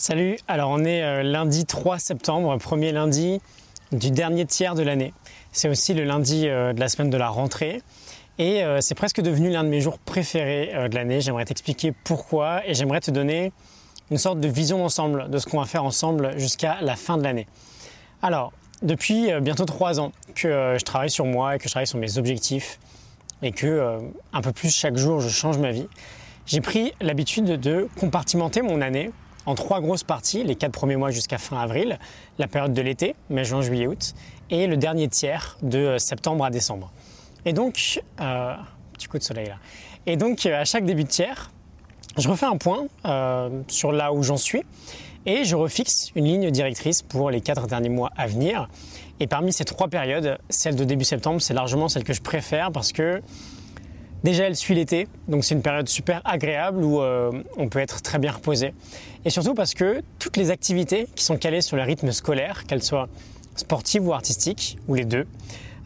Salut, alors on est euh, lundi 3 septembre, premier lundi du dernier tiers de l'année. C'est aussi le lundi euh, de la semaine de la rentrée et euh, c'est presque devenu l'un de mes jours préférés de l'année. J'aimerais t'expliquer pourquoi et j'aimerais te donner une sorte de vision d'ensemble de ce qu'on va faire ensemble jusqu'à la fin de l'année. Alors, depuis bientôt trois ans que je travaille sur moi et que je travaille sur mes objectifs et que un peu plus chaque jour je change ma vie, j'ai pris l'habitude de compartimenter mon année en trois grosses parties, les quatre premiers mois jusqu'à fin avril, la période de l'été, mai, juin, juillet, août, et le dernier tiers de euh, septembre à décembre. Et donc, euh, petit coup de soleil là. Et donc, euh, à chaque début de tiers, je refais un point sur là où j'en suis et je refixe une ligne directrice pour les quatre derniers mois à venir. Et parmi ces trois périodes, celle de début septembre, c'est largement celle que je préfère parce que Déjà, elle suit l'été, donc c'est une période super agréable où euh, on peut être très bien reposé. Et surtout parce que toutes les activités qui sont calées sur le rythme scolaire, qu'elles soient sportives ou artistiques, ou les deux,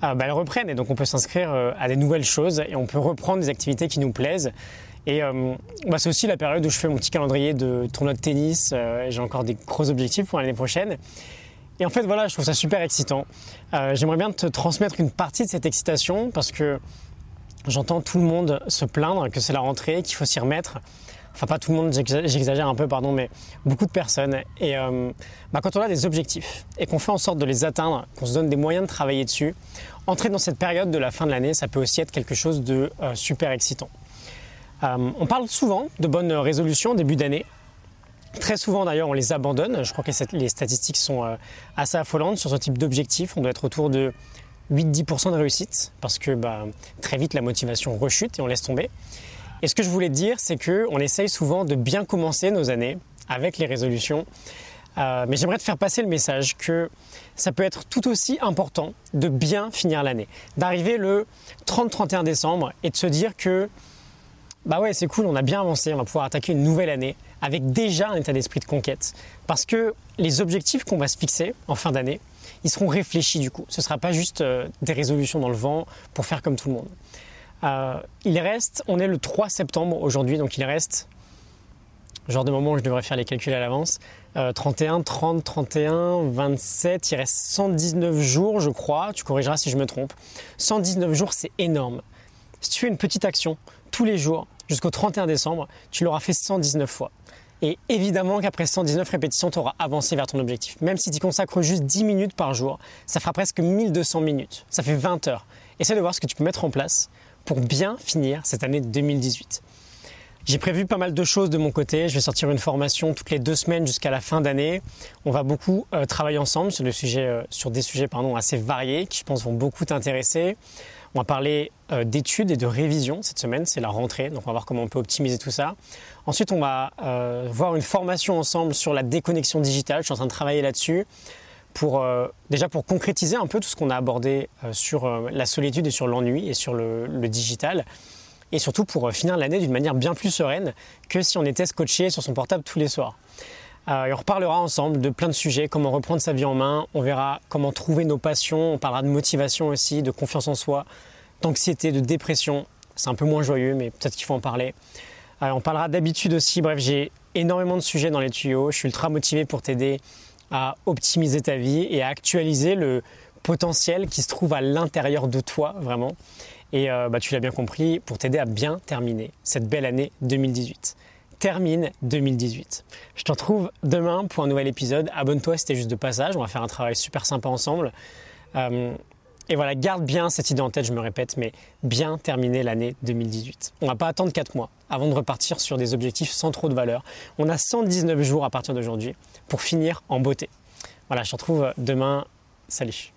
euh, bah, elles reprennent. Et donc on peut s'inscrire euh, à des nouvelles choses et on peut reprendre des activités qui nous plaisent. Et bah, c'est aussi la période où je fais mon petit calendrier de tournoi de tennis. J'ai encore des gros objectifs pour l'année prochaine. Et en fait, voilà, je trouve ça super excitant. J'aimerais bien te transmettre une partie de cette excitation parce que J'entends tout le monde se plaindre que c'est la rentrée, qu'il faut s'y remettre. Enfin, pas tout le monde, j'exagère un peu, pardon, mais beaucoup de personnes. Et euh, bah, quand on a des objectifs et qu'on fait en sorte de les atteindre, qu'on se donne des moyens de travailler dessus, entrer dans cette période de la fin de l'année, ça peut aussi être quelque chose de euh, super excitant. Euh, on parle souvent de bonnes résolutions début d'année. Très souvent d'ailleurs on les abandonne. Je crois que les statistiques sont assez affolantes sur ce type d'objectif. On doit être autour de 8-10% de réussite parce que bah, très vite la motivation rechute et on laisse tomber. Et ce que je voulais dire, c'est qu'on essaye souvent de bien commencer nos années avec les résolutions. Euh, mais j'aimerais te faire passer le message que ça peut être tout aussi important de bien finir l'année, d'arriver le 30-31 décembre et de se dire que bah ouais c'est cool, on a bien avancé, on va pouvoir attaquer une nouvelle année avec déjà un état d'esprit de conquête. Parce que les objectifs qu'on va se fixer en fin d'année, ils seront réfléchis du coup. Ce ne sera pas juste euh, des résolutions dans le vent pour faire comme tout le monde. Euh, il reste, on est le 3 septembre aujourd'hui, donc il reste, genre de moment où je devrais faire les calculs à l'avance, 31, 30, 31, 27, il reste 119 jours je crois, tu corrigeras si je me trompe. 119 jours c'est énorme. Si tu fais une petite action tous les jours jusqu'au 31 décembre, tu l'auras fait 119 fois. Et évidemment qu'après 119 répétitions, tu auras avancé vers ton objectif. Même si tu consacres juste 10 minutes par jour, ça fera presque 1200 minutes. Ça fait 20 heures. Essaie de voir ce que tu peux mettre en place pour bien finir cette année 2018. J'ai prévu pas mal de choses de mon côté. Je vais sortir une formation toutes les deux semaines jusqu'à la fin d'année. On va beaucoup euh, travailler ensemble sur, euh, sur des sujets pardon, assez variés qui, je pense, vont beaucoup t'intéresser. On va parler euh, d'études et de révision cette semaine, c'est la rentrée, donc on va voir comment on peut optimiser tout ça. Ensuite, on va euh, voir une formation ensemble sur la déconnexion digitale. Je suis en train de travailler là-dessus pour euh, déjà pour concrétiser un peu tout ce qu'on a abordé sur la solitude et sur l'ennui et sur le, digital. Et surtout pour finir l'année d'une manière bien plus sereine que si on était scotché sur son portable tous les soirs. Et on reparlera ensemble de plein de sujets, comment reprendre sa vie en main, on verra comment trouver nos passions, on parlera de motivation aussi, de confiance en soi, d'anxiété, de dépression. C'est un peu moins joyeux, mais peut-être qu'il faut en parler. Euh, on parlera d'habitude aussi. Bref, j'ai énormément de sujets dans les tuyaux. Je suis ultra motivé pour t'aider à optimiser ta vie et à actualiser le potentiel qui se trouve à l'intérieur de toi, vraiment. Et euh, bah, tu l'as bien compris, pour t'aider à bien terminer cette belle année 2018 termine 2018. Je te retrouve demain pour un nouvel épisode. Abonne-toi si t'es juste de passage. On va faire un travail super sympa ensemble. Euh, et voilà, garde bien cette idée en tête, je me répète, mais bien terminer l'année 2018. On ne va pas attendre 4 mois avant de repartir sur des objectifs sans trop de valeur. On a 119 jours à partir d'aujourd'hui pour finir en beauté. Voilà, je te retrouve demain. Salut